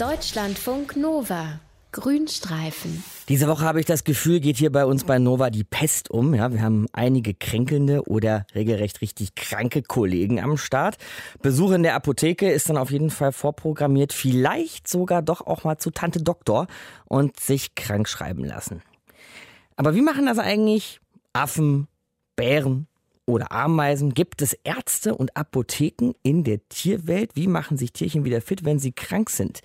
Deutschlandfunk Nova. Grünstreifen. Diese Woche habe ich das Gefühl, geht hier bei uns bei Nova die Pest um. Ja, wir haben einige kränkelnde oder regelrecht richtig kranke Kollegen am Start. Besuch in der Apotheke ist dann auf jeden Fall vorprogrammiert, vielleicht sogar doch auch mal zu Tante Doktor und sich krank schreiben lassen. Aber wie machen das eigentlich Affen, Bären, oder Ameisen? Gibt es Ärzte und Apotheken in der Tierwelt? Wie machen sich Tierchen wieder fit, wenn sie krank sind?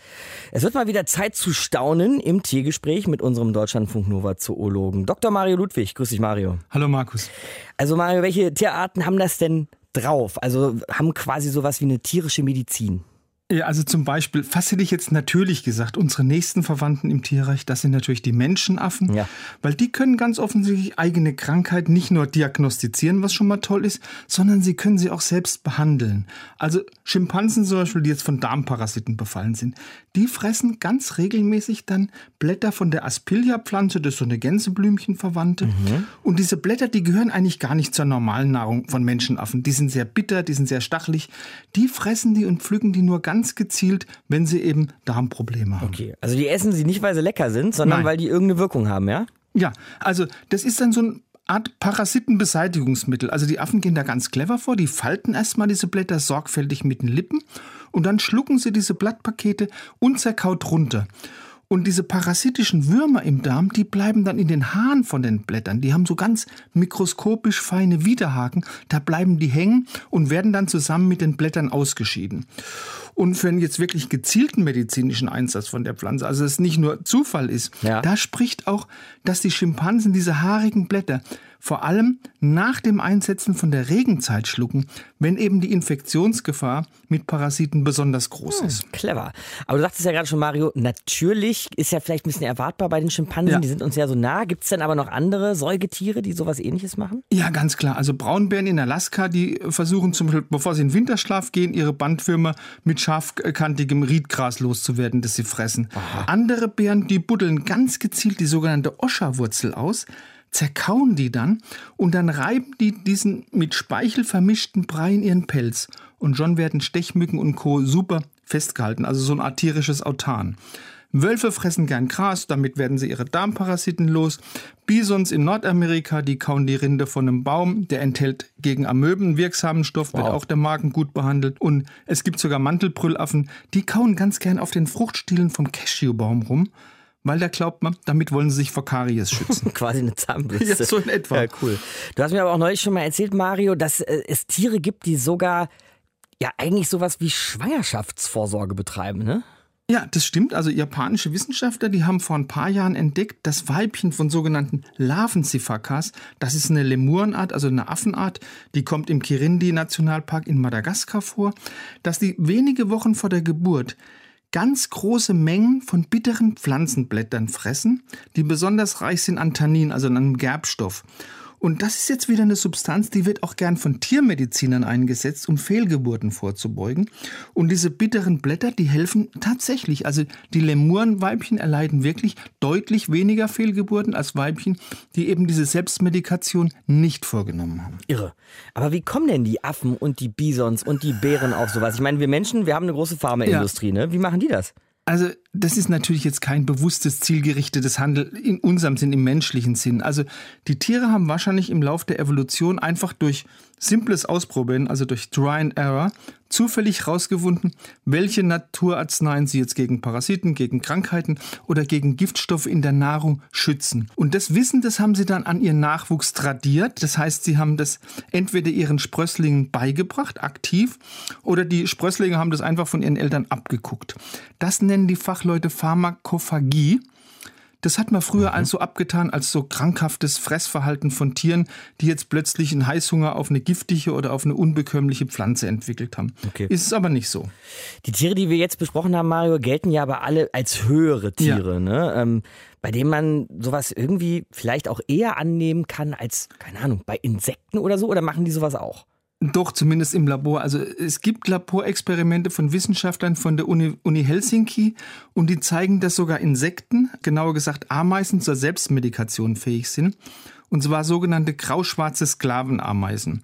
Es wird mal wieder Zeit zu staunen im Tiergespräch mit unserem Deutschlandfunk Nova Zoologen Dr. Mario Ludwig. Grüß dich, Mario. Hallo, Markus. Also, Mario, welche Tierarten haben das denn drauf? Also haben quasi sowas wie eine tierische Medizin? Ja, also zum Beispiel, fast hätte ich jetzt natürlich gesagt, unsere nächsten Verwandten im Tierreich, das sind natürlich die Menschenaffen, ja. weil die können ganz offensichtlich eigene Krankheit nicht nur diagnostizieren, was schon mal toll ist, sondern sie können sie auch selbst behandeln. Also Schimpansen zum Beispiel, die jetzt von Darmparasiten befallen sind, die fressen ganz regelmäßig dann Blätter von der Aspilia-Pflanze, das ist so eine Gänseblümchenverwandte. Mhm. Und diese Blätter, die gehören eigentlich gar nicht zur normalen Nahrung von Menschenaffen. Die sind sehr bitter, die sind sehr stachelig. Die fressen die und pflücken die nur ganz ganz gezielt, wenn sie eben Darmprobleme haben. Okay, also die essen sie nicht, weil sie lecker sind, sondern Nein. weil die irgendeine Wirkung haben, ja? Ja, also das ist dann so eine Art Parasitenbeseitigungsmittel. Also die Affen gehen da ganz clever vor, die falten erstmal diese Blätter sorgfältig mit den Lippen und dann schlucken sie diese Blattpakete unzerkaut runter. Und diese parasitischen Würmer im Darm, die bleiben dann in den Haaren von den Blättern. Die haben so ganz mikroskopisch feine Widerhaken. Da bleiben die hängen und werden dann zusammen mit den Blättern ausgeschieden. Und für einen jetzt wirklich gezielten medizinischen Einsatz von der Pflanze, also es nicht nur Zufall ist, ja. da spricht auch, dass die Schimpansen diese haarigen Blätter vor allem nach dem Einsetzen von der Regenzeit schlucken, wenn eben die Infektionsgefahr mit Parasiten besonders groß hm, ist. Clever. Aber du sagtest ja gerade schon, Mario, natürlich ist ja vielleicht ein bisschen erwartbar bei den Schimpansen, ja. die sind uns ja so nah. Gibt es denn aber noch andere Säugetiere, die sowas ähnliches machen? Ja, ganz klar. Also Braunbären in Alaska, die versuchen zum Beispiel, bevor sie in den Winterschlaf gehen, ihre Bandwürmer mit scharfkantigem Riedgras loszuwerden, das sie fressen. Aha. Andere Bären, die buddeln ganz gezielt die sogenannte Oscherwurzel aus zerkauen die dann und dann reiben die diesen mit Speichel vermischten Brei in ihren Pelz. Und schon werden Stechmücken und Co. super festgehalten, also so ein arterisches Autan. Wölfe fressen gern Gras, damit werden sie ihre Darmparasiten los. Bisons in Nordamerika, die kauen die Rinde von einem Baum, der enthält gegen Amöben wirksamen Stoff, wow. wird auch der Magen gut behandelt. Und es gibt sogar Mantelbrüllaffen, die kauen ganz gern auf den Fruchtstielen vom Cashewbaum rum weil da glaubt man, damit wollen sie sich vor Karies schützen. Quasi eine Zahnbürste. Ja, so in etwa. Ja, cool. Du hast mir aber auch neulich schon mal erzählt, Mario, dass äh, es Tiere gibt, die sogar ja eigentlich sowas wie Schwangerschaftsvorsorge betreiben, ne? Ja, das stimmt. Also japanische Wissenschaftler, die haben vor ein paar Jahren entdeckt, das Weibchen von sogenannten Larvenzifakas, das ist eine Lemurenart, also eine Affenart, die kommt im Kirindi-Nationalpark in Madagaskar vor, dass die wenige Wochen vor der Geburt ganz große Mengen von bitteren Pflanzenblättern fressen, die besonders reich sind an Tannin, also an einem Gerbstoff. Und das ist jetzt wieder eine Substanz, die wird auch gern von Tiermedizinern eingesetzt, um Fehlgeburten vorzubeugen. Und diese bitteren Blätter, die helfen tatsächlich. Also die Lemurenweibchen erleiden wirklich deutlich weniger Fehlgeburten als Weibchen, die eben diese Selbstmedikation nicht vorgenommen haben. Irre. Aber wie kommen denn die Affen und die Bisons und die Bären auf sowas? Ich meine, wir Menschen, wir haben eine große Pharmaindustrie, ja. ne? Wie machen die das? Also das ist natürlich jetzt kein bewusstes, zielgerichtetes Handeln in unserem Sinn, im menschlichen Sinn. Also die Tiere haben wahrscheinlich im Laufe der Evolution einfach durch simples Ausprobieren, also durch Try and Error, zufällig herausgefunden, welche Naturarzneien sie jetzt gegen Parasiten, gegen Krankheiten oder gegen Giftstoffe in der Nahrung schützen. Und das Wissen, das haben sie dann an ihren Nachwuchs tradiert. Das heißt, sie haben das entweder ihren Sprösslingen beigebracht, aktiv, oder die Sprösslinge haben das einfach von ihren Eltern abgeguckt. Das nennen die Fachleute Pharmakophagie. Das hat man früher mhm. also abgetan als so krankhaftes Fressverhalten von Tieren, die jetzt plötzlich einen Heißhunger auf eine giftige oder auf eine unbekömmliche Pflanze entwickelt haben. Okay. Ist es aber nicht so. Die Tiere, die wir jetzt besprochen haben, Mario, gelten ja aber alle als höhere Tiere, ja. ne? Ähm, bei denen man sowas irgendwie vielleicht auch eher annehmen kann als, keine Ahnung, bei Insekten oder so? Oder machen die sowas auch? Doch, zumindest im Labor. Also es gibt Laborexperimente von Wissenschaftlern von der Uni, Uni, Helsinki und die zeigen, dass sogar Insekten, genauer gesagt Ameisen, zur Selbstmedikation fähig sind. Und zwar sogenannte grauschwarze Sklavenameisen.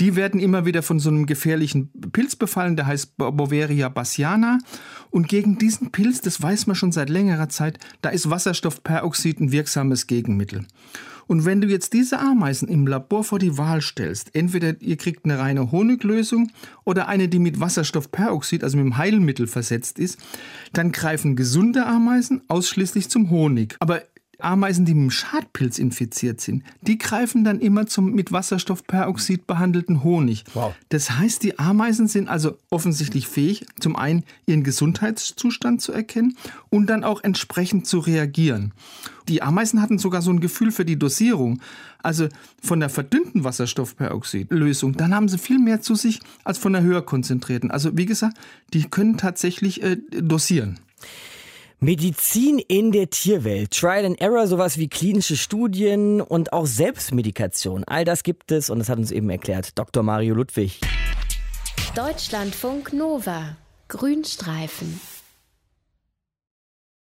Die werden immer wieder von so einem gefährlichen Pilz befallen, der heißt Boveria bassiana. Und gegen diesen Pilz, das weiß man schon seit längerer Zeit, da ist Wasserstoffperoxid ein wirksames Gegenmittel. Und wenn du jetzt diese Ameisen im Labor vor die Wahl stellst, entweder ihr kriegt eine reine Honiglösung oder eine, die mit Wasserstoffperoxid, also mit dem Heilmittel versetzt ist, dann greifen gesunde Ameisen ausschließlich zum Honig. Aber Ameisen, die mit dem Schadpilz infiziert sind, die greifen dann immer zum mit Wasserstoffperoxid behandelten Honig. Wow. Das heißt, die Ameisen sind also offensichtlich fähig, zum einen ihren Gesundheitszustand zu erkennen und dann auch entsprechend zu reagieren. Die Ameisen hatten sogar so ein Gefühl für die Dosierung. Also von der verdünnten Wasserstoffperoxidlösung, dann haben sie viel mehr zu sich als von der höher konzentrierten. Also wie gesagt, die können tatsächlich äh, dosieren. Medizin in der Tierwelt, Trial and Error, sowas wie klinische Studien und auch Selbstmedikation. All das gibt es und das hat uns eben erklärt Dr. Mario Ludwig. Deutschlandfunk Nova, Grünstreifen.